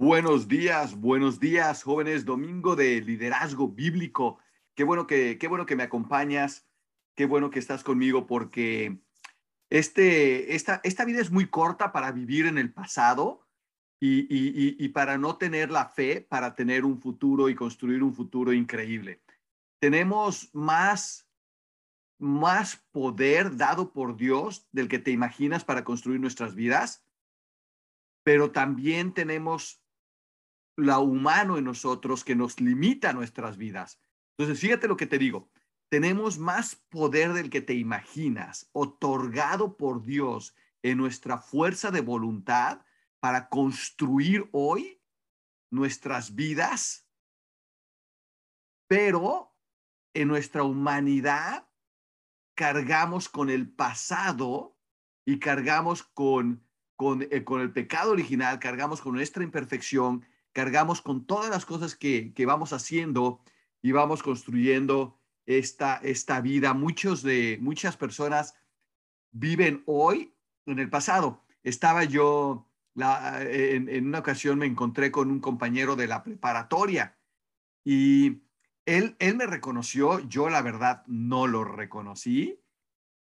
Buenos días, buenos días, jóvenes. Domingo de liderazgo bíblico. Qué bueno que, qué bueno que me acompañas. Qué bueno que estás conmigo porque este, esta, esta vida es muy corta para vivir en el pasado y, y, y para no tener la fe para tener un futuro y construir un futuro increíble. Tenemos más, más poder dado por Dios del que te imaginas para construir nuestras vidas pero también tenemos la humano en nosotros que nos limita nuestras vidas. Entonces, fíjate lo que te digo. Tenemos más poder del que te imaginas, otorgado por Dios en nuestra fuerza de voluntad para construir hoy nuestras vidas, pero en nuestra humanidad cargamos con el pasado y cargamos con eh, con, el pecado original, cargamos con nuestra imperfección, cargamos con todas las cosas que, vamos haciendo y vamos construyendo esta, esta vida. Muchos de, muchas personas viven hoy en el pasado. Estaba yo, en, en, una ocasión me encontré con un compañero de la preparatoria y él, él me reconoció, yo la verdad no lo reconocí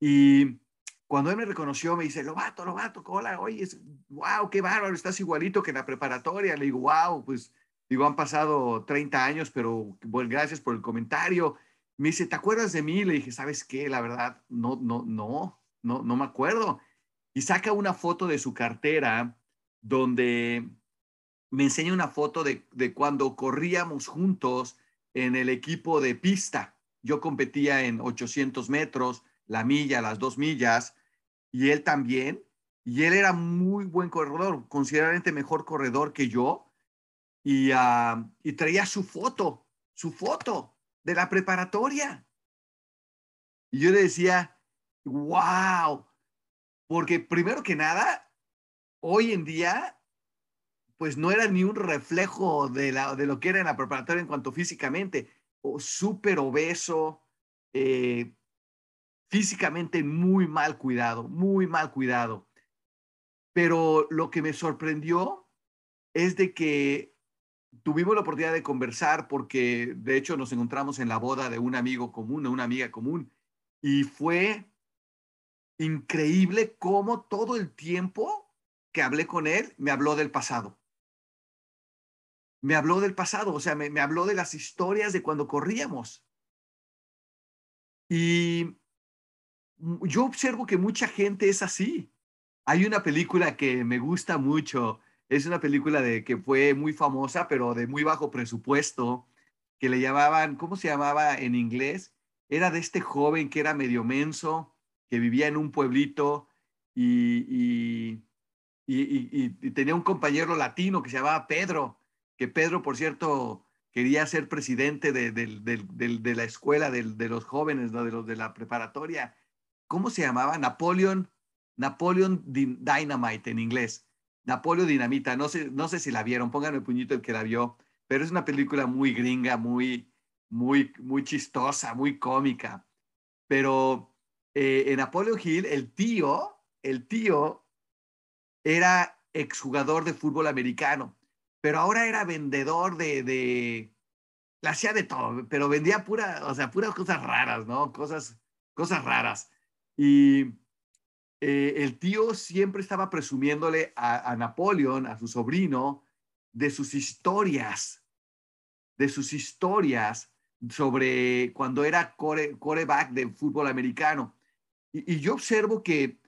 y cuando él me reconoció, me dice, Lobato, Lobato, hola, oye, wow, qué bárbaro, estás igualito que en la preparatoria. Le digo, wow, pues, digo, han pasado 30 años, pero bueno, gracias por el comentario. Me dice, ¿te acuerdas de mí? Le dije, ¿sabes qué? La verdad, no, no, no, no, no me acuerdo. Y saca una foto de su cartera donde me enseña una foto de, de cuando corríamos juntos en el equipo de pista. Yo competía en 800 metros la milla, las dos millas, y él también. Y él era muy buen corredor, considerablemente mejor corredor que yo. Y, ah, y traía su foto, su foto de la preparatoria. Y yo le decía, wow, porque primero que nada, hoy en día, pues no era ni un reflejo de, la, de lo que era en la preparatoria en cuanto físicamente, o súper obeso, eh, físicamente muy mal cuidado, muy mal cuidado. Pero lo que me sorprendió es de que tuvimos la oportunidad de conversar porque de hecho nos encontramos en la boda de un amigo común, de una amiga común, y fue increíble cómo todo el tiempo que hablé con él me habló del pasado. Me habló del pasado, o sea, me, me habló de las historias de cuando corríamos. Y yo observo que mucha gente es así. Hay una película que me gusta mucho, es una película de que fue muy famosa, pero de muy bajo presupuesto, que le llamaban, ¿cómo se llamaba en inglés? Era de este joven que era medio menso, que vivía en un pueblito y, y, tenía un compañero latino que se llamaba Pedro, que Pedro, por cierto, quería ser presidente de, de la escuela de, los jóvenes, de los de la preparatoria ¿cómo se llamaba? Napoleon, Napoleon Dynamite en inglés. Napoleon Dinamita, no sé, no sé si la vieron, pónganme el puñito el que la vio, pero es una película muy gringa, muy, muy, muy chistosa, muy cómica. Pero eh, en Napoleon Hill, el tío, el tío era exjugador de fútbol americano, pero ahora era vendedor de, de, la hacía de todo, pero vendía pura, o sea, puras cosas raras, ¿no? Cosas, cosas raras. Y eh, el tío siempre estaba presumiéndole a, Napoleón, a su sobrino, de sus historias, de sus historias sobre cuando era core, coreback de fútbol americano. Y, y, yo observo que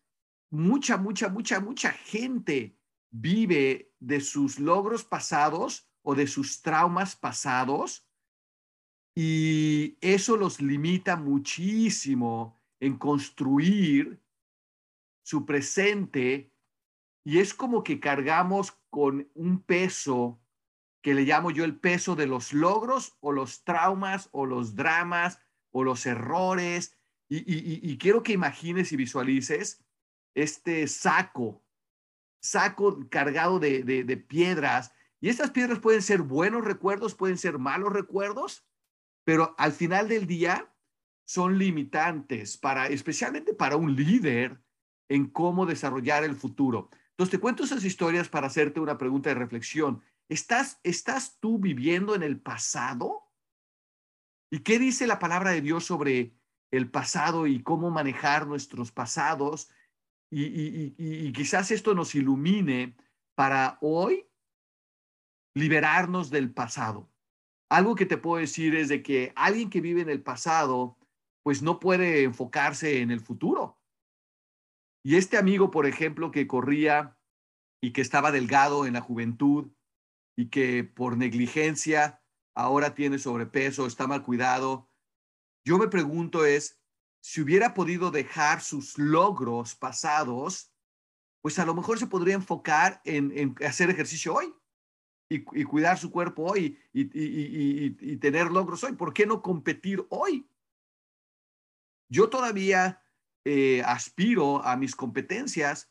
mucha, mucha, mucha, mucha gente vive de sus logros pasados o de sus traumas pasados y eso los limita muchísimo en construir su presente y es como que cargamos con un peso que le llamo yo el peso de los logros o los traumas o los dramas o los errores. Y, quiero que imagines y visualices este saco, saco cargado de, piedras. Y estas piedras pueden ser buenos recuerdos, pueden ser malos recuerdos, pero al final del día son limitantes para, especialmente para un líder en cómo desarrollar el futuro. Entonces te cuento esas historias para hacerte una pregunta de reflexión. ¿Estás, ¿Estás tú viviendo en el pasado? ¿Y qué dice la palabra de Dios sobre el pasado y cómo manejar nuestros pasados? Y, quizás esto nos ilumine para hoy liberarnos del pasado. Algo que te puedo decir es de que alguien que vive en el pasado, pues no puede enfocarse en el futuro. Y este amigo, por ejemplo, que corría y que estaba delgado en la juventud y que por negligencia ahora tiene sobrepeso, está mal cuidado, yo me pregunto es, si hubiera podido dejar sus logros pasados, pues a lo mejor se podría enfocar en, hacer ejercicio hoy y, cuidar su cuerpo hoy y, tener logros hoy. ¿Por qué no competir hoy? Yo todavía eh, aspiro a mis competencias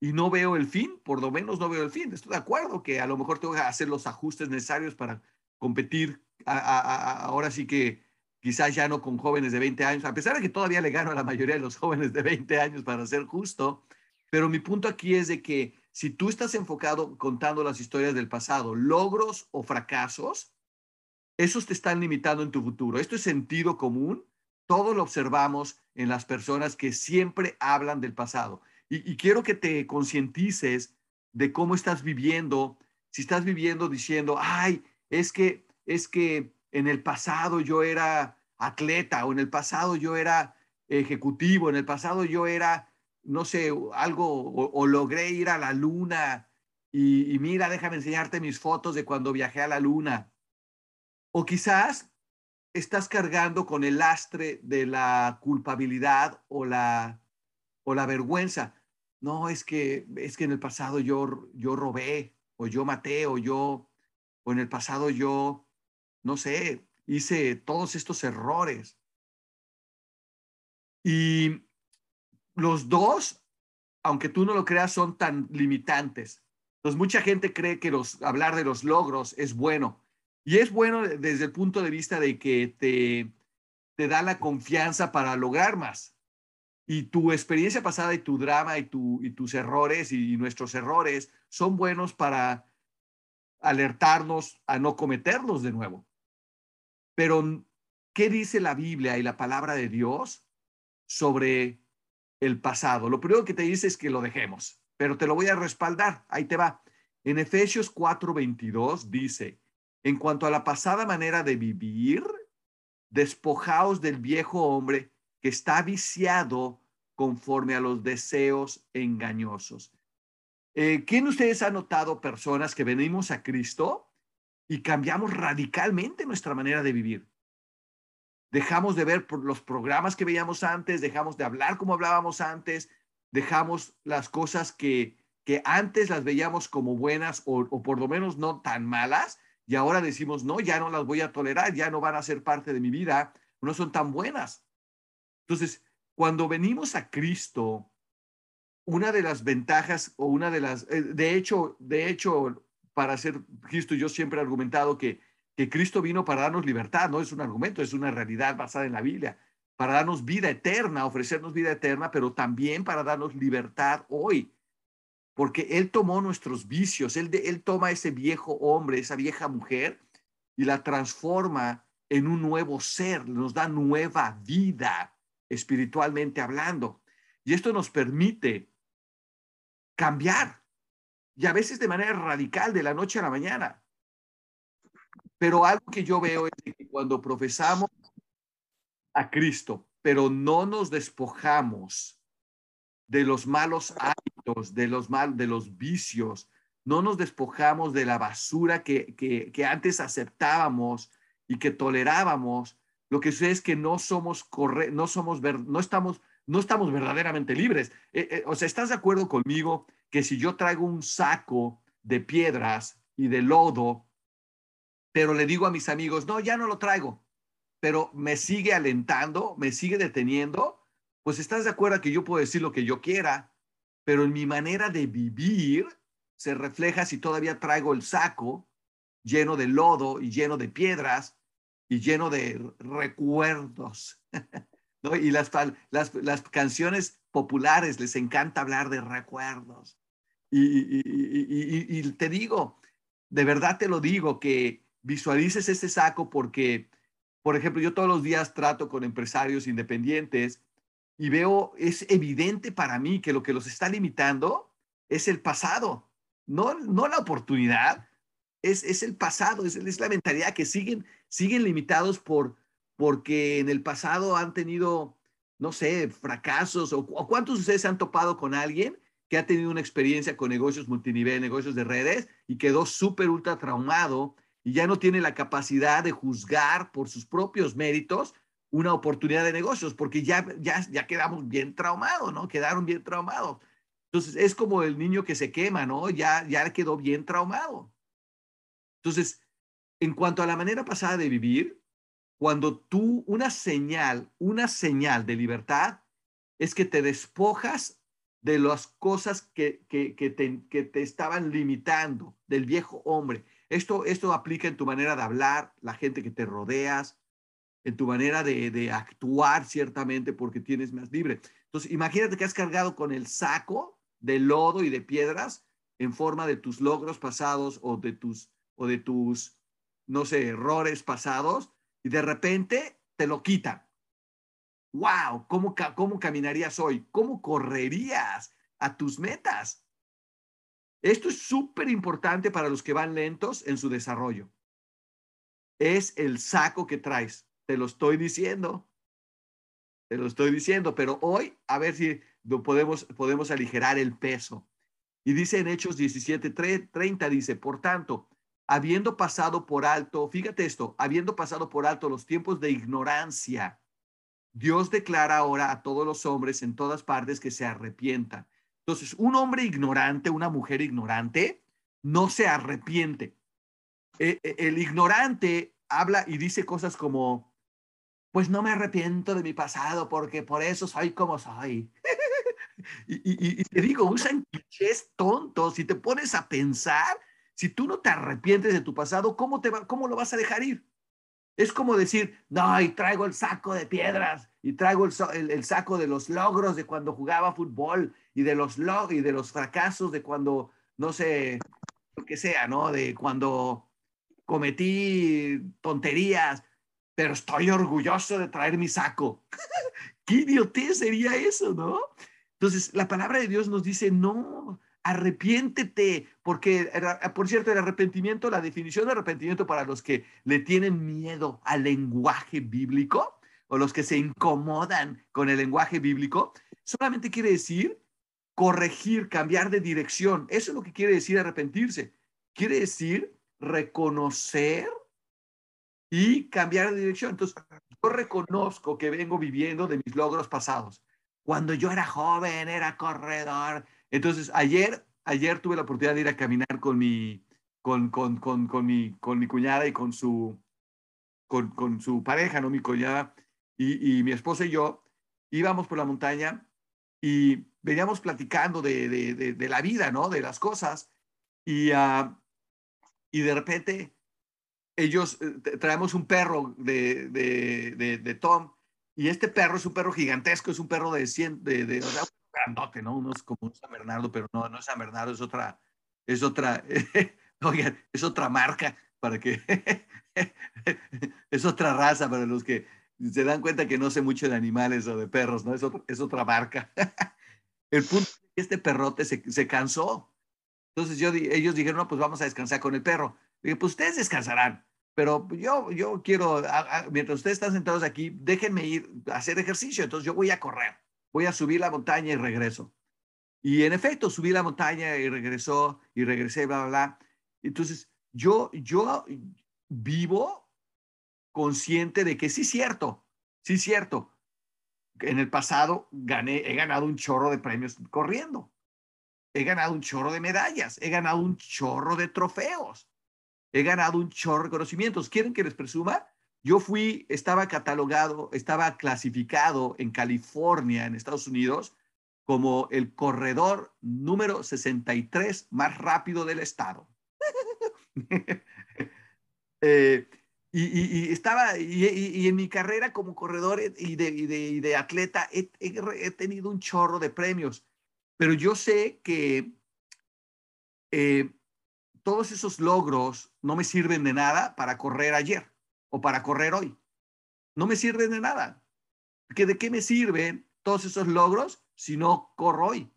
y no veo el fin, por lo menos no veo el fin. Estoy de acuerdo que a lo mejor tengo que hacer los ajustes necesarios para competir ahora sí que quizás ya no con jóvenes de 20 años, a pesar de que todavía le gano a la mayoría de los jóvenes de 20 años para ser justo, pero mi punto aquí es de que si tú estás enfocado contando las historias del pasado, logros o fracasos, esos te están limitando en tu futuro. Esto es sentido común, todo lo observamos en las personas que siempre hablan del pasado. Y, quiero que te concientices de cómo estás viviendo, si estás viviendo diciendo, ay, es que, es que en el pasado yo era atleta o en el pasado yo era ejecutivo, en el pasado yo era, no sé, algo, o, logré ir a la luna y, mira, déjame enseñarte mis fotos de cuando viajé a la luna. O quizás estás cargando con el lastre de la culpabilidad o la, o la vergüenza. No, es que, es que en el pasado yo, yo robé o yo maté o yo, o en el pasado yo no sé, hice todos estos errores. Y los dos, aunque tú no lo creas, son tan limitantes. Entonces, mucha gente cree que los, hablar de los logros es bueno. Y es bueno desde el punto de vista de que te, te da la confianza para lograr más. Y tu experiencia pasada y tu drama y, tu, y tus errores y nuestros errores son buenos para alertarnos a no cometerlos de nuevo. Pero, ¿qué dice la Biblia y la palabra de Dios sobre el pasado? Lo primero que te dice es que lo dejemos, pero te lo voy a respaldar. Ahí te va. En Efesios 4:22 dice, en cuanto a la pasada manera de vivir, despojaos del viejo hombre que está viciado conforme a los deseos engañosos. Eh, ¿Quién de ustedes ha notado personas que venimos a Cristo y cambiamos radicalmente nuestra manera de vivir. Dejamos de ver los programas que veíamos antes, dejamos de hablar como hablábamos antes, dejamos las cosas que, que antes las veíamos como buenas o, o por lo menos no tan malas y ahora decimos, no, ya no las voy a tolerar, ya no van a ser parte de mi vida, no son tan buenas. Entonces, cuando venimos a Cristo, una de las ventajas o una de las, eh, de hecho, de hecho, para ser Cristo. Yo siempre he argumentado que, que Cristo vino para darnos libertad, no es un argumento, es una realidad basada en la Biblia, para darnos vida eterna, ofrecernos vida eterna, pero también para darnos libertad hoy. Porque Él tomó nuestros vicios, Él, él toma ese viejo hombre, esa vieja mujer, y la transforma en un nuevo ser, nos da nueva vida espiritualmente hablando. Y esto nos permite cambiar, y a veces de manera radical, de la noche a la mañana. Pero algo que yo veo es que cuando profesamos a Cristo, pero no nos despojamos de los malos hábitos, de los mal, de los vicios, no nos despojamos de la basura que, que, antes aceptábamos y que tolerábamos, lo que sucede es que no somos corre no somos no estamos no estamos verdaderamente libres. Eh, eh, o sea, ¿estás de acuerdo conmigo que si yo traigo un saco de piedras y de lodo, pero le digo a mis amigos, no, ya no lo traigo, pero me sigue alentando, me sigue deteniendo, pues estás de acuerdo que yo puedo decir lo que yo quiera, pero en mi manera de vivir se refleja si todavía traigo el saco lleno de lodo y lleno de piedras y lleno de recuerdos. ¿no? Y las, canciones populares les encanta hablar de recuerdos. Y, te digo, de verdad te lo digo, que visualices ese saco porque, por ejemplo, yo todos los días trato con empresarios independientes y veo, es evidente para mí que lo que los está limitando es el pasado, no, no la oportunidad, es, es el pasado, es, es, la mentalidad que siguen, siguen limitados por, porque en el pasado han tenido, no sé, fracasos o, cuántos de ustedes han topado con alguien que ha tenido una experiencia con negocios multinivel, negocios de redes y quedó súper ultra traumado y ya no tiene la capacidad de juzgar por sus propios méritos una oportunidad de negocios, porque ya, ya, ya quedamos bien traumados, ¿no? Quedaron bien traumados. Entonces, es como el niño que se quema, ¿no? Ya, ya quedó bien traumado. Entonces, en cuanto a la manera pasada de vivir, cuando tú, una señal, una señal de libertad, es que te despojas de las cosas que, que, que, te, que te estaban limitando, del viejo hombre. Esto, esto aplica en tu manera de hablar, la gente que te rodeas, en tu manera de, de, actuar ciertamente porque tienes más libre. Entonces, imagínate que has cargado con el saco de lodo y de piedras en forma de tus logros pasados o de tus, o de tus, no sé, errores pasados y de repente te lo quitan. ¡Wow! ¿Cómo, cómo caminarías hoy? ¿Cómo correrías a tus metas? Esto es súper importante para los que van lentos en su desarrollo. Es el saco que traes. Te lo estoy diciendo. Te lo estoy diciendo, pero hoy a ver si podemos, podemos aligerar el peso. Y dice en Hechos 17, 30, dice, por tanto, habiendo pasado por alto, fíjate esto, habiendo pasado por alto los tiempos de ignorancia, Dios declara ahora a todos los hombres en todas partes que se arrepientan. Entonces, un hombre ignorante, una mujer ignorante, no se arrepiente. E, e, el ignorante habla y dice cosas como, pues no me arrepiento de mi pasado porque por eso soy como soy. y, te digo, usan clichés tontos. Si te pones a pensar, si tú no te arrepientes de tu pasado, ¿cómo, te va, cómo lo vas a dejar ir? Es como decir, no, y traigo el saco de piedras y traigo el, saco de los logros de cuando jugaba fútbol y de los log y de los fracasos de cuando, no sé, lo que sea, ¿no? De cuando cometí tonterías pero estoy orgulloso de traer mi saco. ¿Qué idiotez sería eso, no? Entonces, la palabra de Dios nos dice, no, arrepiéntete, porque, por cierto, el arrepentimiento, la definición de arrepentimiento para los que le tienen miedo al lenguaje bíblico o los que se incomodan con el lenguaje bíblico, solamente quiere decir corregir, cambiar de dirección. Eso es lo que quiere decir arrepentirse. Quiere decir reconocer y cambiar de dirección. Entonces, yo reconozco que vengo viviendo de mis logros pasados. Cuando yo era joven, era corredor. Entonces, ayer, ayer tuve la oportunidad de ir a caminar con mi, con, con, con, con mi, con mi cuñada y con su, con, con su pareja, ¿no? Mi cuñada y, y, mi esposa y yo íbamos por la montaña y veníamos platicando de, de, de, la vida, ¿no? De las cosas. Y, uh, y de repente ellos, eh, traemos un perro de, de, de, Tom, y este perro es un perro gigantesco, es un perro de 100, de, de o sea, grandote, ¿no? Uno es como un San Bernardo, pero no, no es San Bernardo, es otra, es otra, oigan, es otra marca para que, es otra raza para los que se dan cuenta que no sé mucho de animales o de perros, ¿no? Es, es otra marca. El punto es que este perrote se, se cansó. Entonces yo, ellos dijeron, no, pues vamos a descansar con el perro. Dije, pues ustedes descansarán, pero yo, yo quiero, mientras ustedes están sentados aquí, déjenme ir a hacer ejercicio. Entonces yo voy a correr, voy a subir la montaña y regreso. Y en efecto, subí la montaña y regresó y regresé, bla, bla, bla. Entonces yo, yo vivo consciente de que sí cierto, sí es cierto. En el pasado gané, he ganado un chorro de premios corriendo. He ganado un chorro de medallas, he ganado un chorro de trofeos he ganado un chorro de reconocimientos. ¿Quieren que les presuma? Yo fui, estaba catalogado, estaba clasificado en California, en Estados Unidos, como el corredor número 63 más rápido del estado. eh, y, estaba, y, en mi carrera como corredor y de, atleta he, he, tenido un chorro de premios, pero yo sé que eh, todos esos logros no me sirven de nada para correr ayer o para correr hoy. No me sirven de nada. ¿Que ¿De qué me sirven todos esos logros si no corro hoy?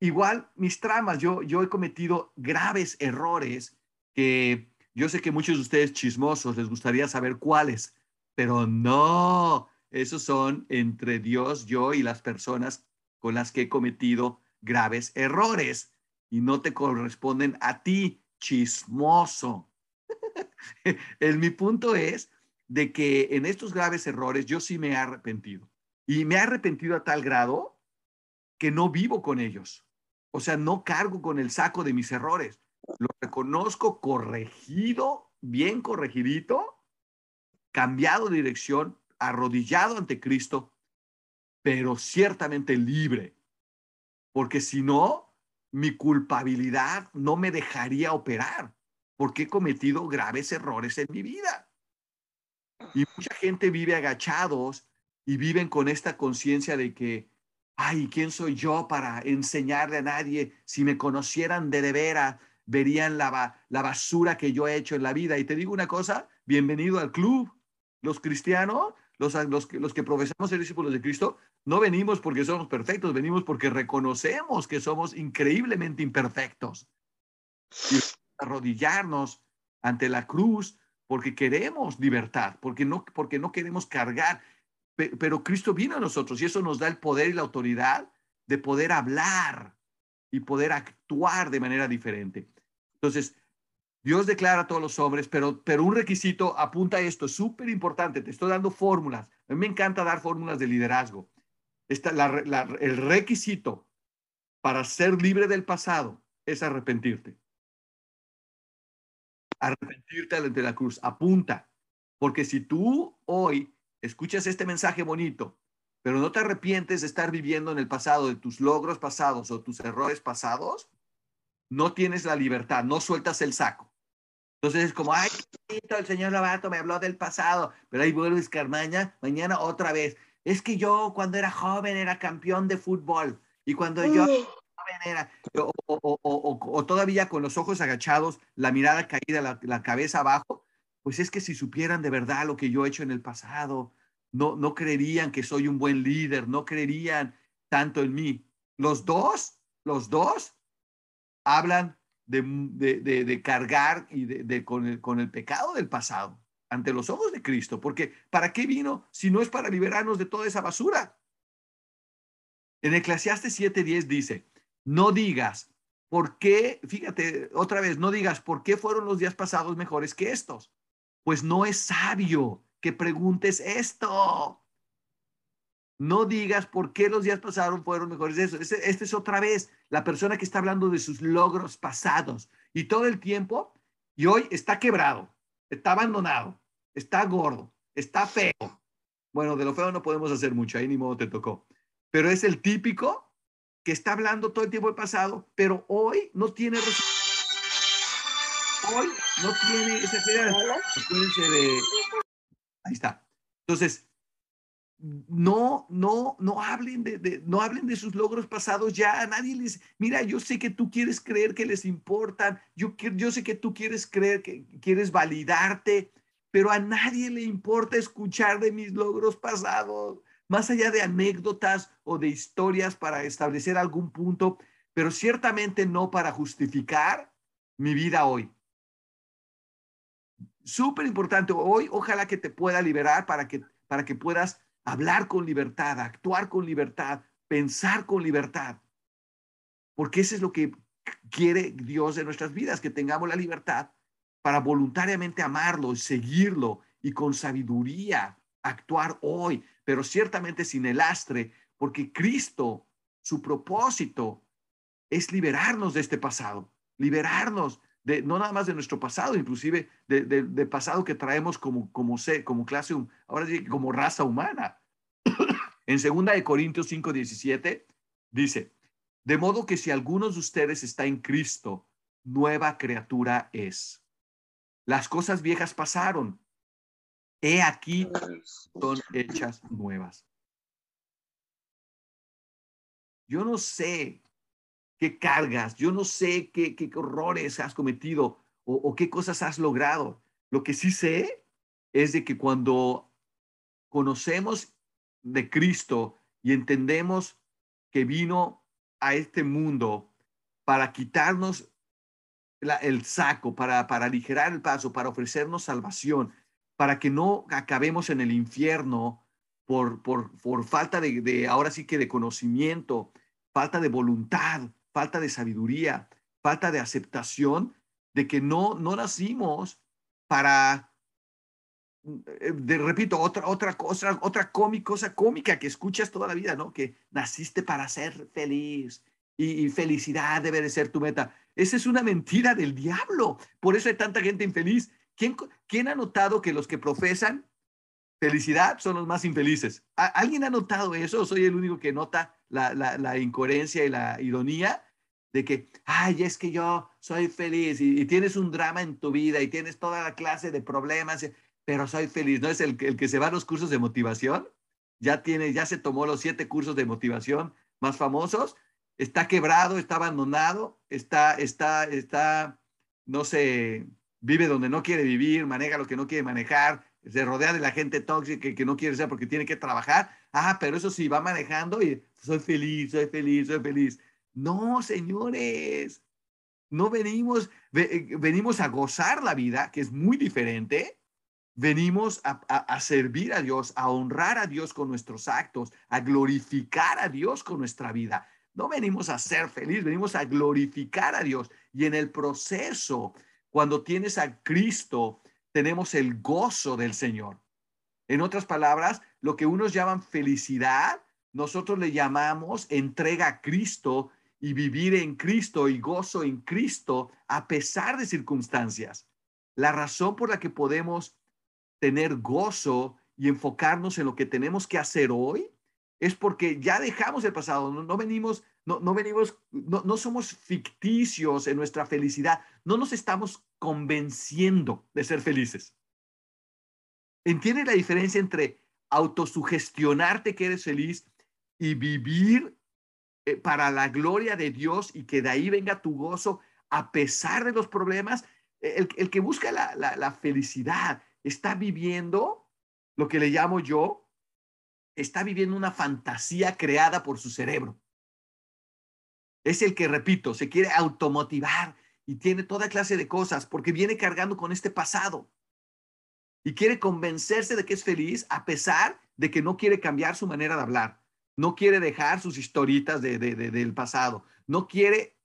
Igual mis tramas, yo, yo he cometido graves errores que yo sé que muchos de ustedes chismosos les gustaría saber cuáles, pero no, esos son entre Dios, yo y las personas con las que he cometido graves errores y no te corresponden a ti, chismoso. el, mi punto es de que en estos graves errores yo sí me he arrepentido. Y me he arrepentido a tal grado que no vivo con ellos. O sea, no cargo con el saco de mis errores. Lo reconozco corregido, bien corregidito, cambiado de dirección, arrodillado ante Cristo, pero ciertamente libre. Porque si no, mi culpabilidad no me dejaría operar porque he cometido graves errores en mi vida. Y mucha gente vive agachados y viven con esta conciencia de que, ay, ¿quién soy yo para enseñarle a nadie? Si me conocieran de de vera, verían la, la basura que yo he hecho en la vida. Y te digo una cosa, bienvenido al club. Los cristianos, los, los, los que profesamos ser discípulos de Cristo, no venimos porque somos perfectos, venimos porque reconocemos que somos increíblemente imperfectos. Y arrodillarnos ante la cruz porque queremos libertad, porque no, porque no queremos cargar. Pero Cristo vino a nosotros y eso nos da el poder y la autoridad de poder hablar y poder actuar de manera diferente. Entonces, Dios declara a todos los hombres, pero, pero un requisito apunta a esto, súper importante, te estoy dando fórmulas. A mí me encanta dar fórmulas de liderazgo el requisito para ser libre del pasado es arrepentirte. Arrepentirte ante la cruz. Apunta. Porque si tú hoy escuchas este mensaje bonito, pero no te arrepientes de estar viviendo en el pasado, de tus logros pasados o tus errores pasados, no tienes la libertad, no sueltas el saco. Entonces es como, ay, el señor Lavato me habló del pasado, pero ahí vuelves Carmaña, mañana otra vez. Es que yo cuando era joven era campeón de fútbol y cuando yo joven era, o, todavía con los ojos agachados, la mirada caída, la, la, cabeza abajo, pues es que si supieran de verdad lo que yo he hecho en el pasado, no, no creerían que soy un buen líder, no creerían tanto en mí. Los dos, los dos hablan de, de, cargar y de, con, el, con el pecado del pasado ante los ojos de Cristo, porque ¿para qué vino si no es para liberarnos de toda esa basura? En Eclesiastes 7:10 dice, no digas, ¿por qué? Fíjate, otra vez, no digas, ¿por qué fueron los días pasados mejores que estos? Pues no es sabio que preguntes esto. No digas por qué los días pasados fueron mejores. Esta este es otra vez la persona que está hablando de sus logros pasados y todo el tiempo y hoy está quebrado, está abandonado, está gordo, está feo. Bueno, de lo feo no podemos hacer mucho, ahí ni modo te tocó. Pero es el típico que está hablando todo el tiempo del pasado, pero hoy no tiene Hoy no tiene esa Acuérdense de. Ahí está. Entonces, no, no, no hablen de, no hablen de sus logros pasados ya. A nadie les, mira, yo sé que tú quieres creer que les importan. Yo, yo sé que tú quieres creer que quieres validarte pero a nadie le importa escuchar de mis logros pasados, más allá de anécdotas o de historias para establecer algún punto, pero ciertamente no para justificar mi vida hoy. Súper importante hoy, ojalá que te pueda liberar para que, para que puedas hablar con libertad, actuar con libertad, pensar con libertad, porque eso es lo que quiere Dios de nuestras vidas, que tengamos la libertad para voluntariamente amarlo, seguirlo y con sabiduría actuar hoy, pero ciertamente sin el lastre, porque Cristo, su propósito es liberarnos de este pasado, liberarnos de no nada más de nuestro pasado, inclusive de, pasado que traemos como, como, como clase, ahora sí, como raza humana. en segunda de Corintios 5, 17, dice, de modo que si algunos de ustedes está en Cristo, nueva criatura es. Las cosas viejas pasaron. He aquí son hechas nuevas. Yo no sé qué cargas, yo no sé qué, qué horrores has cometido o, qué cosas has logrado. Lo que sí sé es de que cuando conocemos de Cristo y entendemos que vino a este mundo para quitarnos el saco, para, para aligerar el paso, para ofrecernos salvación, para que no acabemos en el infierno por, por, por falta de, ahora sí que de conocimiento, falta de voluntad, falta de sabiduría, falta de aceptación de que no, no nacimos para, eh, de, repito, otra, otra cosa, otra cómica, cosa cómica que escuchas toda la vida, ¿no? Que naciste para ser feliz y, felicidad debe de ser tu meta. Esa es una mentira del diablo. Por eso hay tanta gente infeliz. ¿Quién, quién ha notado que los que profesan felicidad son los más infelices? ¿Alguien ha notado eso? ¿Soy el único que nota la, la, incoherencia y la ironía? de que, ay, es que yo soy feliz y, y, tienes un drama en tu vida y tienes toda la clase de problemas, pero soy feliz. ¿No es el, el que se va a los cursos de motivación? Ya tiene, ya se tomó los siete cursos de motivación más famosos está quebrado, está abandonado, está, está, está, no sé, vive donde no quiere vivir, maneja lo que no quiere manejar, se rodea de la gente tóxica que, no quiere ser porque tiene que trabajar. Ah, pero eso sí, va manejando y soy feliz, soy feliz, soy feliz. No, señores, no venimos, eh, venimos a gozar la vida, que es muy diferente. Venimos a, a servir a Dios, a honrar a Dios con nuestros actos, a glorificar a Dios con nuestra vida. No venimos a ser feliz, venimos a glorificar a Dios. Y en el proceso, cuando tienes a Cristo, tenemos el gozo del Señor. En otras palabras, lo que unos llaman felicidad, nosotros le llamamos entrega a Cristo y vivir en Cristo y gozo en Cristo a pesar de circunstancias. La razón por la que podemos tener gozo y enfocarnos en lo que tenemos que hacer hoy es porque ya dejamos el pasado, no, no venimos, no, no venimos, no, no, somos ficticios en nuestra felicidad, no nos estamos convenciendo de ser felices. ¿Entiendes la diferencia entre autosugestionarte que eres feliz y vivir eh, para la gloria de Dios y que de ahí venga tu gozo a pesar de los problemas? El, el que busca la, la felicidad está viviendo lo que le llamo yo está viviendo una fantasía creada por su cerebro. Es el que, repito, se quiere automotivar y tiene toda clase de cosas porque viene cargando con este pasado y quiere convencerse de que es feliz a pesar de que no quiere cambiar su manera de hablar, no quiere dejar sus historitas de, de, de, del pasado, no quiere,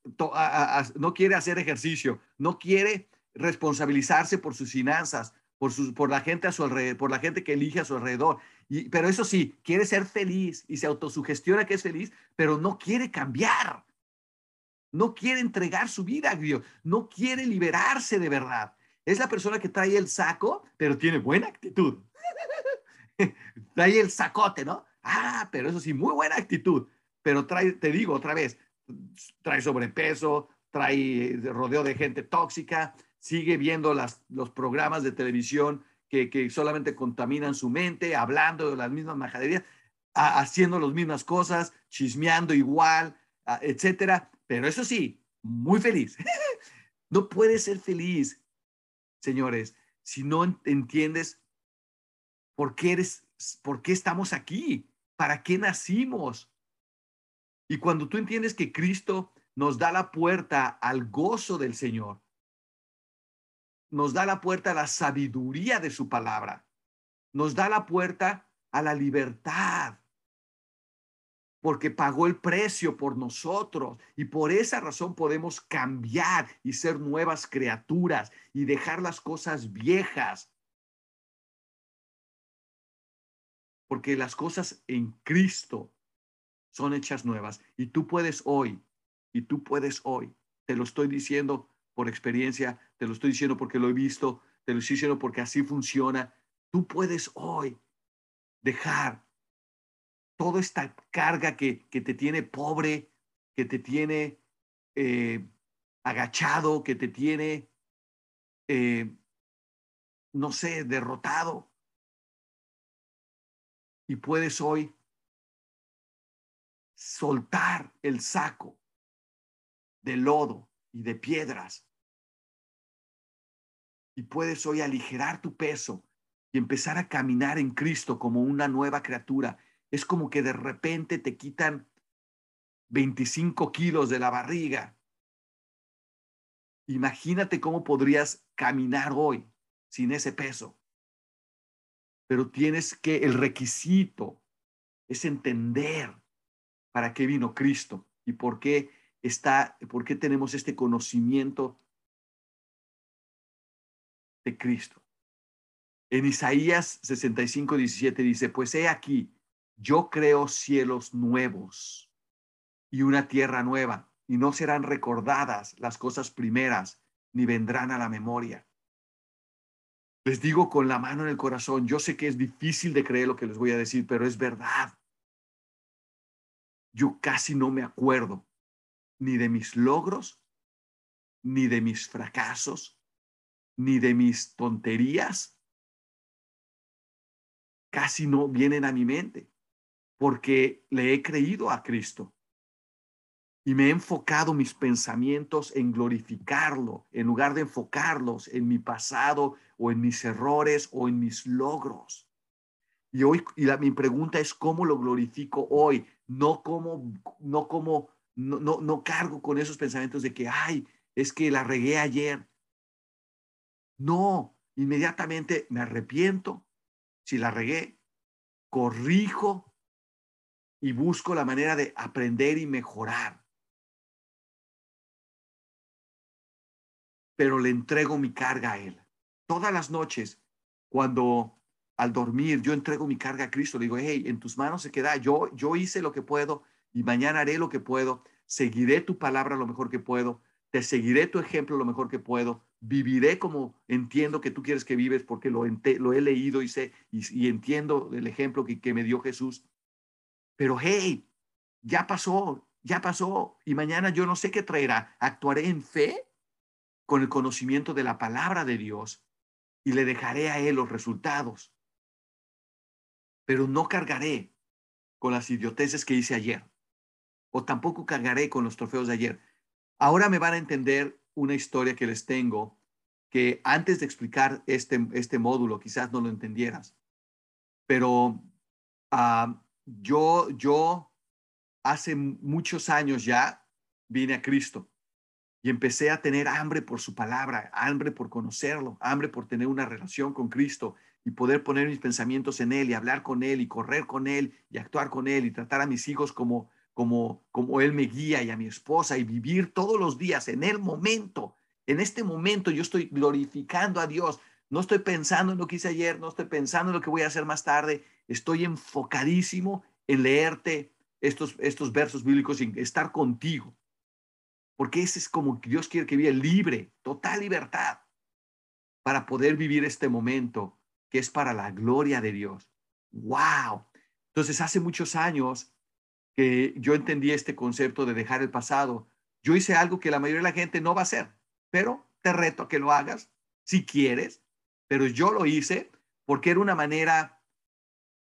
no quiere hacer ejercicio, no quiere responsabilizarse por sus finanzas, por, su, por la gente a su alrededor, por la gente que elige a su alrededor. Pero eso sí, quiere ser feliz y se autosugestiona que es feliz, pero no quiere cambiar. No quiere entregar su vida a Dios. No quiere liberarse de verdad. Es la persona que trae el saco, pero tiene buena actitud. trae el sacote, ¿no? Ah, pero eso sí, muy buena actitud. Pero trae, te digo otra vez, trae sobrepeso, trae rodeo de gente tóxica, sigue viendo los programas de televisión que, solamente contaminan su mente, hablando de las mismas majaderías, haciendo las mismas cosas, chismeando igual, a, etcétera. Pero eso sí, muy feliz. no puedes ser feliz, señores, si no entiendes por qué eres, por qué estamos aquí, para qué nacimos. Y cuando tú entiendes que Cristo nos da la puerta al gozo del Señor, nos da la puerta a la sabiduría de su palabra, nos da la puerta a la libertad, porque pagó el precio por nosotros y por esa razón podemos cambiar y ser nuevas criaturas y dejar las cosas viejas. Porque las cosas en Cristo son hechas nuevas y tú puedes hoy, y tú puedes hoy, te lo estoy diciendo por experiencia, te lo estoy diciendo porque lo he visto, te lo estoy diciendo porque así funciona. Tú puedes hoy dejar toda esta carga que, que te tiene pobre, que te tiene eh, agachado, que te tiene, eh, no sé, derrotado. Y puedes hoy soltar el saco de lodo y de piedras. Y puedes hoy aligerar tu peso y empezar a caminar en Cristo como una nueva criatura. Es como que de repente te quitan 25 kilos de la barriga. Imagínate cómo podrías caminar hoy sin ese peso. Pero tienes que, el requisito es entender para qué vino Cristo y por qué está, por qué tenemos este conocimiento de Cristo. En Isaías 65, 17 dice, pues he aquí, yo creo cielos nuevos y una tierra nueva, y no serán recordadas las cosas primeras, ni vendrán a la memoria. Les digo con la mano en el corazón, yo sé que es difícil de creer lo que les voy a decir, pero es verdad. Yo casi no me acuerdo ni de mis logros, ni de mis fracasos, ni de mis tonterías, casi no vienen a mi mente, porque le he creído a Cristo. Y me he enfocado mis pensamientos en glorificarlo, en lugar de enfocarlos en mi pasado o en mis errores o en mis logros. Y hoy, y la, mi pregunta es cómo lo glorifico hoy, no como, no como, no, no, no cargo con esos pensamientos de que, ay, es que la regué ayer. No, inmediatamente me arrepiento, si la regué, corrijo y busco la manera de aprender y mejorar. Pero le entrego mi carga a Él. Todas las noches, cuando al dormir yo entrego mi carga a Cristo, le digo, hey, en tus manos se queda, yo, yo hice lo que puedo y mañana haré lo que puedo, seguiré tu palabra lo mejor que puedo, te seguiré tu ejemplo lo mejor que puedo, viviré como entiendo que tú quieres que vives porque lo, lo he leído y sé y, entiendo el ejemplo que, que me dio Jesús. Pero hey, ya pasó, ya pasó y mañana yo no sé qué traerá. Actuaré en fe con el conocimiento de la palabra de Dios y le dejaré a Él los resultados. Pero no cargaré con las idioteces que hice ayer o tampoco cargaré con los trofeos de ayer. Ahora me van a entender una historia que les tengo que antes de explicar este, este módulo quizás no lo entendieras, pero ah, yo, yo hace muchos años ya vine a Cristo y empecé a tener hambre por su palabra, hambre por conocerlo, hambre por tener una relación con Cristo y poder poner mis pensamientos en Él y hablar con Él y correr con Él y actuar con Él y tratar a mis hijos como, como, como Él me guía y a mi esposa y vivir todos los días en el momento. En este momento yo estoy glorificando a Dios. No estoy pensando en lo que hice ayer, no estoy pensando en lo que voy a hacer más tarde. Estoy enfocadísimo en leerte estos, estos versos bíblicos y estar contigo. Porque ese es como Dios quiere que viva libre, total libertad, para poder vivir este momento que es para la gloria de Dios. ¡Wow! Entonces, hace muchos años que yo entendí este concepto de dejar el pasado. Yo hice algo que la mayoría de la gente no va a hacer, pero te reto a que lo hagas si quieres, pero yo lo hice porque era una manera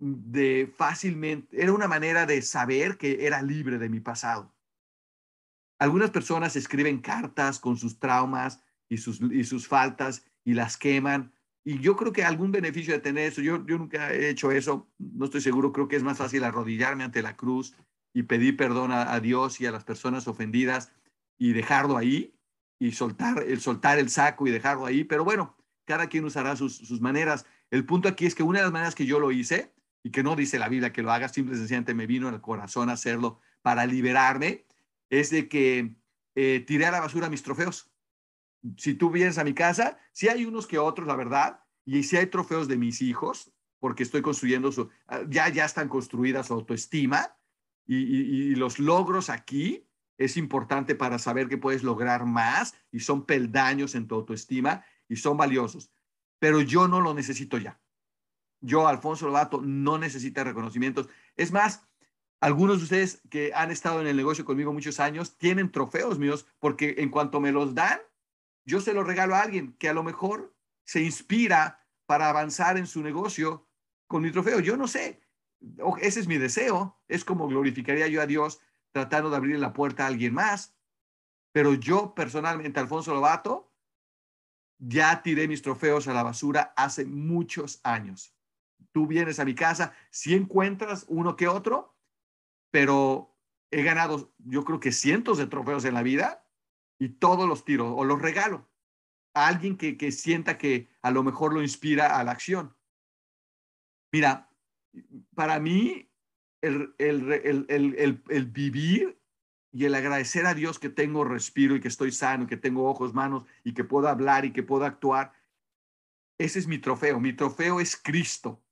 de fácilmente, era una manera de saber que era libre de mi pasado. Algunas personas escriben cartas con sus traumas y sus, y sus faltas y las queman. Y yo creo que algún beneficio de tener eso, yo, yo nunca he hecho eso, no estoy seguro, creo que es más fácil arrodillarme ante la cruz y pedir perdón a, Dios y a las personas ofendidas y dejarlo ahí y soltar el, soltar el saco y dejarlo ahí. Pero bueno, cada quien usará sus, sus maneras. El punto aquí es que una de las maneras que yo lo hice y que no dice la Biblia que lo haga, simple y sencillamente me vino al corazón hacerlo para liberarme, es de que eh, tiré a la basura mis trofeos. Si tú vienes a mi casa, si hay unos que otros, la verdad, y si hay trofeos de mis hijos, porque estoy construyendo su, ah, ya, ya están construidas su autoestima, y, los logros aquí es importante para saber que puedes lograr más y son peldaños en tu autoestima y son valiosos. Pero yo no lo necesito ya. Yo, Alfonso Lobato, no necesita reconocimientos. Es más, algunos de ustedes que han estado en el negocio conmigo muchos años tienen trofeos míos porque en cuanto me los dan, yo se los regalo a alguien que a lo mejor se inspira para avanzar en su negocio con mi trofeo. Yo no sé, ese es mi deseo, es como glorificaría yo a Dios tratando de abrir la puerta a alguien más. Pero yo personalmente, Alfonso Lobato, ya tiré mis trofeos a la basura hace muchos años. Tú vienes a mi casa, si encuentras uno que otro, pero he ganado, yo creo que cientos de trofeos en la vida y todos los tiro o los regalo a alguien que, que sienta que a lo mejor lo inspira a la acción. Mira, para mí el, el, el, el, vivir y el agradecer a Dios que tengo respiro y que estoy sano, que tengo ojos, manos y que puedo hablar y que puedo actuar, ese es mi trofeo. Mi trofeo es Cristo.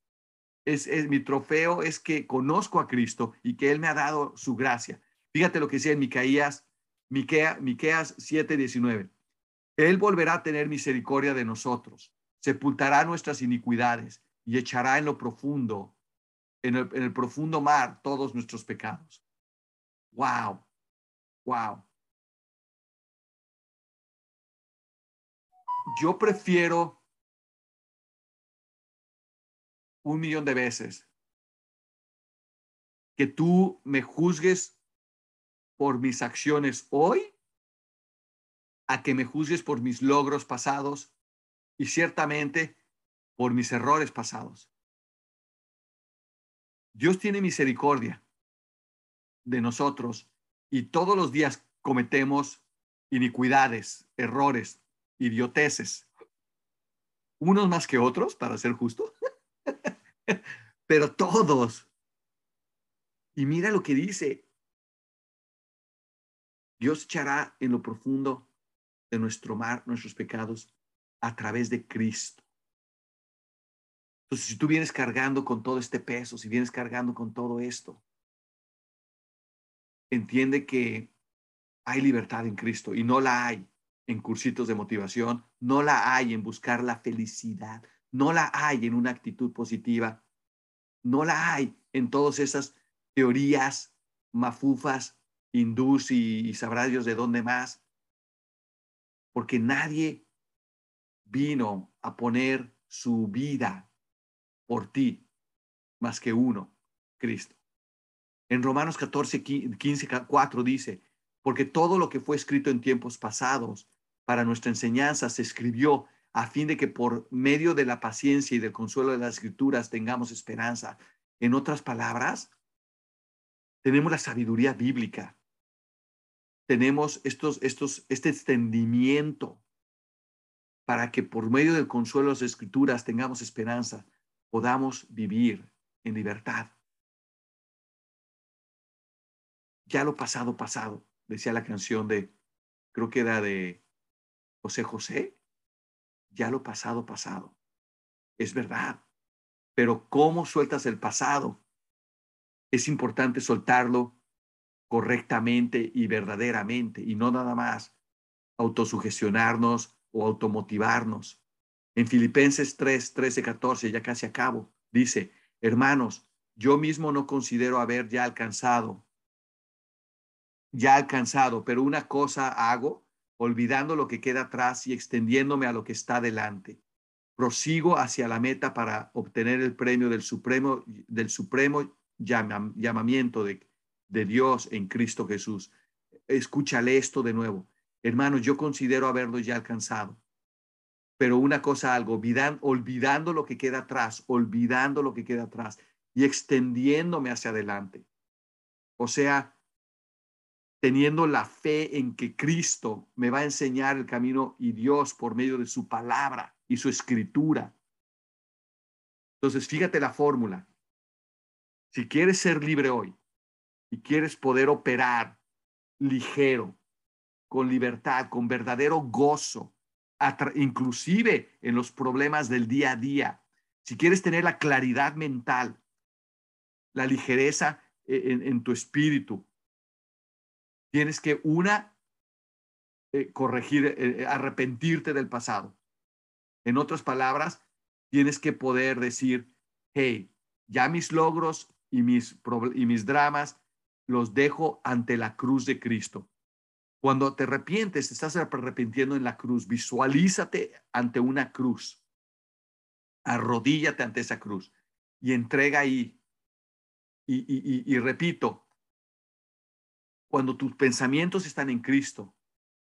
Es, es, mi trofeo es que conozco a Cristo y que Él me ha dado su gracia. Fíjate lo que decía en Micaías, Miquea, Miqueas 7:19. Él volverá a tener misericordia de nosotros, sepultará nuestras iniquidades y echará en lo profundo, en el, en el profundo mar, todos nuestros pecados. ¡Wow! ¡Wow! Yo prefiero un millón de veces que tú me juzgues por mis acciones hoy a que me juzgues por mis logros pasados y ciertamente por mis errores pasados. Dios tiene misericordia de nosotros y todos los días cometemos iniquidades, errores, idioteces, unos más que otros, para ser justo, pero todos. Y mira lo que dice, Dios echará en lo profundo de nuestro mar nuestros pecados a través de Cristo. Entonces, si tú vienes cargando con todo este peso, si vienes cargando con todo esto, entiende que hay libertad en Cristo y no la hay en cursitos de motivación, no la hay en buscar la felicidad, no la hay en una actitud positiva, no la hay en todas esas teorías mafufas, hindús y, y sabrá Dios de dónde más, porque nadie vino a poner su vida por ti más que uno, Cristo. En Romanos 14, 15, 4 dice, porque todo lo que fue escrito en tiempos pasados para nuestra enseñanza se escribió a fin de que por medio de la paciencia y del consuelo de las escrituras tengamos esperanza. En otras palabras, tenemos la sabiduría bíblica tenemos estos, estos, este extendimiento para que por medio del consuelo de las escrituras tengamos esperanza, podamos vivir en libertad. Ya lo pasado, pasado, decía la canción de, creo que era de José José, ya lo pasado, pasado. Es verdad, pero ¿cómo sueltas el pasado? Es importante soltarlo correctamente y verdaderamente y no nada más autosugestionarnos o automotivarnos. En Filipenses 3, 13, 14, ya casi acabo, dice, hermanos, yo mismo no considero haber ya alcanzado, ya alcanzado, pero una cosa hago, olvidando lo que queda atrás y extendiéndome a lo que está delante. Prosigo hacia la meta para obtener el premio del supremo, del supremo llamamiento de, de Dios en Cristo Jesús. Escúchale esto de nuevo. Hermanos, yo considero haberlo ya alcanzado. Pero una cosa algo, olvidando, olvidando lo que queda atrás, olvidando lo que queda atrás y extendiéndome hacia adelante. O sea, teniendo la fe en que Cristo me va a enseñar el camino y Dios por medio de su palabra y su escritura. Entonces, fíjate la fórmula. Si quieres ser libre hoy, y quieres poder operar ligero, con libertad, con verdadero gozo, inclusive en los problemas del día a día, si quieres tener la claridad mental, la ligereza e-, en, tu espíritu, tienes que una, eh, corregir, eh, eh, arrepentirte del pasado. En otras palabras, tienes que poder decir, hey, ya mis logros y mis, y mis dramas los dejo ante la cruz de Cristo. Cuando te arrepientes, te estás arrepintiendo en la cruz, visualízate ante una cruz. Arrodíllate ante esa cruz y entrega ahí. Y, y repito, cuando tus pensamientos están en Cristo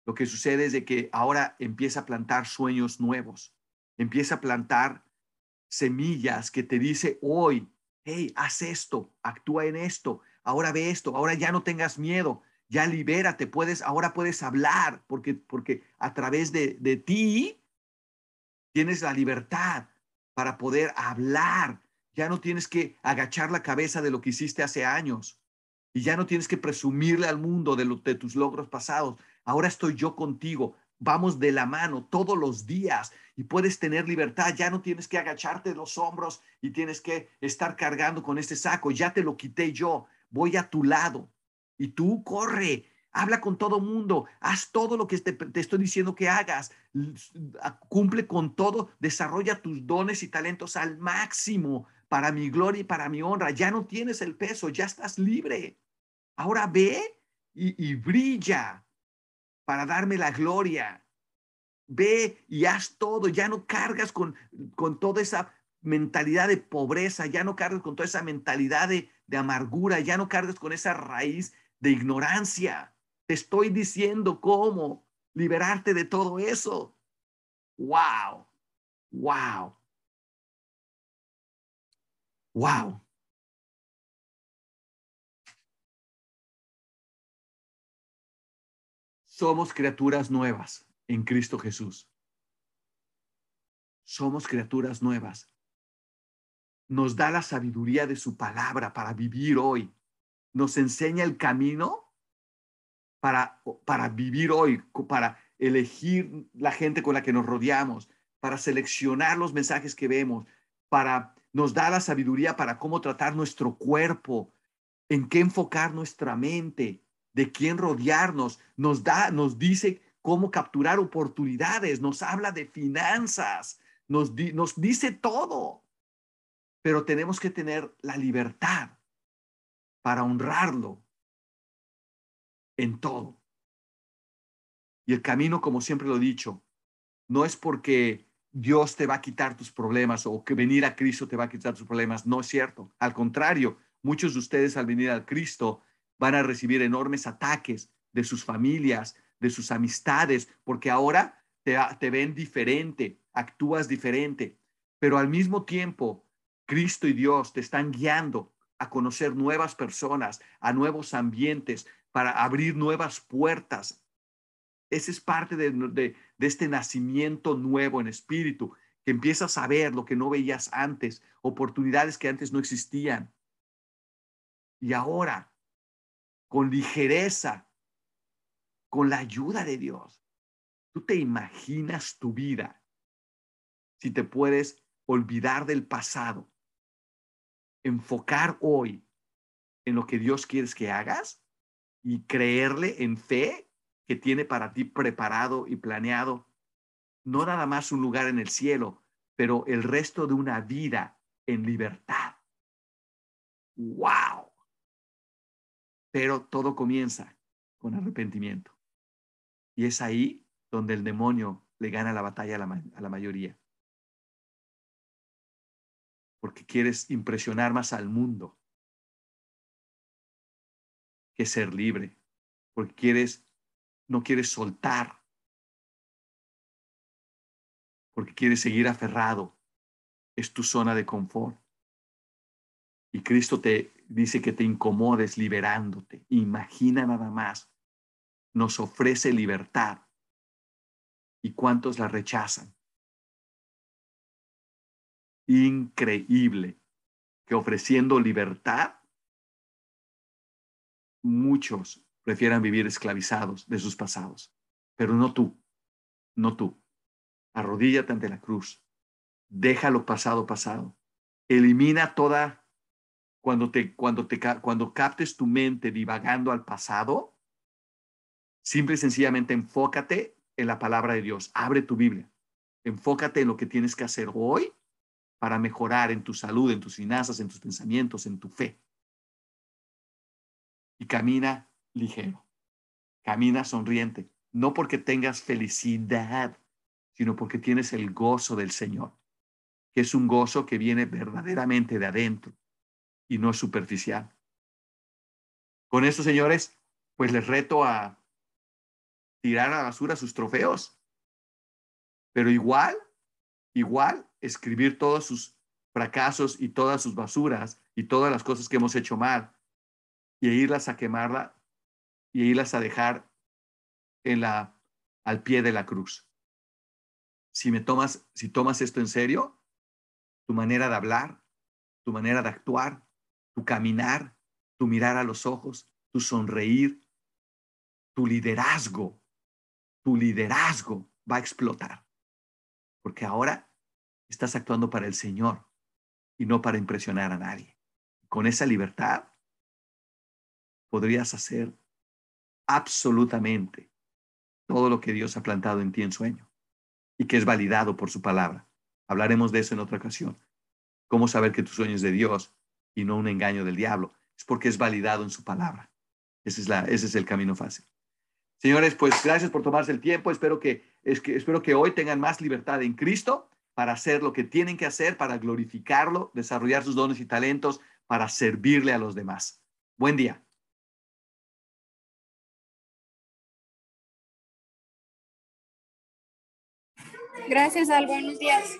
Lo que sucede es de que ahora empieza a plantar sueños nuevos, empieza a plantar semillas que te dice hoy, hey, haz esto, actúa en esto, ahora ve esto, ahora ya no tengas miedo, ya libérate, puedes, ahora puedes hablar, porque, porque a través de, de ti tienes la libertad para poder hablar. Ya no tienes que agachar la cabeza de lo que hiciste hace años. Y ya no tienes que presumirle al mundo de, de tus logros pasados. Ahora estoy yo contigo. Vamos de la mano todos los días y puedes tener libertad. Ya no tienes que agacharte los hombros y tienes que estar cargando con este saco. Ya te lo quité yo. Voy a tu lado. Y tú corre, habla con todo mundo, haz todo lo que te, te, estoy diciendo que hagas, cumple con todo, desarrolla tus dones y talentos al máximo para mi gloria y para mi honra. Ya no tienes el peso, ya estás libre. Ahora ve y, brilla para darme la gloria. Ve y haz todo, ya no cargas con, con toda esa mentalidad de pobreza, ya no cargas con toda esa mentalidad de, de amargura, ya no cargas con esa raíz de ignorancia. Te estoy diciendo cómo liberarte de todo eso. Wow, wow, wow. Somos criaturas nuevas en Cristo Jesús. Somos criaturas nuevas. Nos da la sabiduría de su palabra para vivir hoy nos enseña el camino para, para vivir hoy, para elegir la gente con la que nos rodeamos, para seleccionar los mensajes que vemos, para nos da la sabiduría para cómo tratar nuestro cuerpo, en qué enfocar nuestra mente, de quién rodearnos, nos da, nos dice cómo capturar oportunidades, nos habla de finanzas, nos, nos dice todo. Pero tenemos que tener la libertad para honrarlo en todo. Y el camino, como siempre lo he dicho, no es porque Dios te va a quitar tus problemas o que venir a Cristo te va a quitar tus problemas. No es cierto. Al contrario, muchos de ustedes al venir al Cristo van a recibir enormes ataques de sus familias, de sus amistades, porque ahora te, te ven diferente, actúas diferente. Pero al mismo tiempo, Cristo y Dios te están guiando a conocer nuevas personas, a nuevos ambientes, para abrir nuevas puertas. Ese es parte de, de, este nacimiento nuevo en espíritu, que empiezas a ver lo que no veías antes, oportunidades que antes no existían. Y ahora, con ligereza, con la ayuda de Dios, tú te imaginas tu vida si te puedes olvidar del pasado enfocar hoy en lo que Dios quiere que hagas y creerle en fe que tiene para ti preparado y planeado, no nada más un lugar en el cielo, pero el resto de una vida en libertad. ¡Wow! Pero todo comienza con arrepentimiento. Y es ahí donde el demonio le gana la batalla a la, a la mayoría porque quieres impresionar más al mundo que ser libre, porque quieres, no quieres soltar, porque quieres seguir aferrado, es tu zona de confort. Y Cristo te dice que te incomodes liberándote. Imagina nada más, nos ofrece libertad. ¿Y cuántos la rechazan? increíble que ofreciendo libertad, muchos prefieran vivir esclavizados de sus pasados, pero no tú, no tú. Arrodíllate ante la cruz, déjalo pasado pasado, elimina toda cuando te cuando te cuando captes tu mente divagando al pasado, simple y sencillamente enfócate en la palabra de Dios, abre tu Biblia, enfócate en lo que tienes que hacer hoy para mejorar en tu salud, en tus finanzas, en tus pensamientos, en tu fe. Y camina ligero, camina sonriente, no porque tengas felicidad, sino porque tienes el gozo del Señor, que es un gozo que viene verdaderamente de adentro y no es superficial. Con esto, señores, pues les reto a, tirar a la basura sus trofeos. Pero igual, igual, escribir todos sus fracasos y todas sus basuras y todas las cosas que hemos hecho mal y irlas a quemarla y irlas a dejar en la, al pie de la cruz. Si me tomas, si tomas esto en serio, tu manera de hablar, tu manera de actuar, tu caminar, tu mirar a los ojos, tu sonreír, tu liderazgo, tu liderazgo va a explotar. Porque ahora estás actuando para el Señor y no para impresionar a nadie. Con esa libertad podrías hacer absolutamente todo lo que Dios ha plantado en ti en sueño y que es validado por su palabra. Hablaremos de eso en otra ocasión. ¿Cómo saber que tu sueño es de Dios y no un engaño del diablo? Es porque es validado en su palabra. Ese es, la, ese es el camino fácil. Señores, pues gracias por tomarse el tiempo. Espero que, es que, espero que hoy tengan más libertad en Cristo para hacer lo que tienen que hacer, para glorificarlo, desarrollar sus dones y talentos, para servirle a los demás. Buen día. Gracias, Al. Buenos días.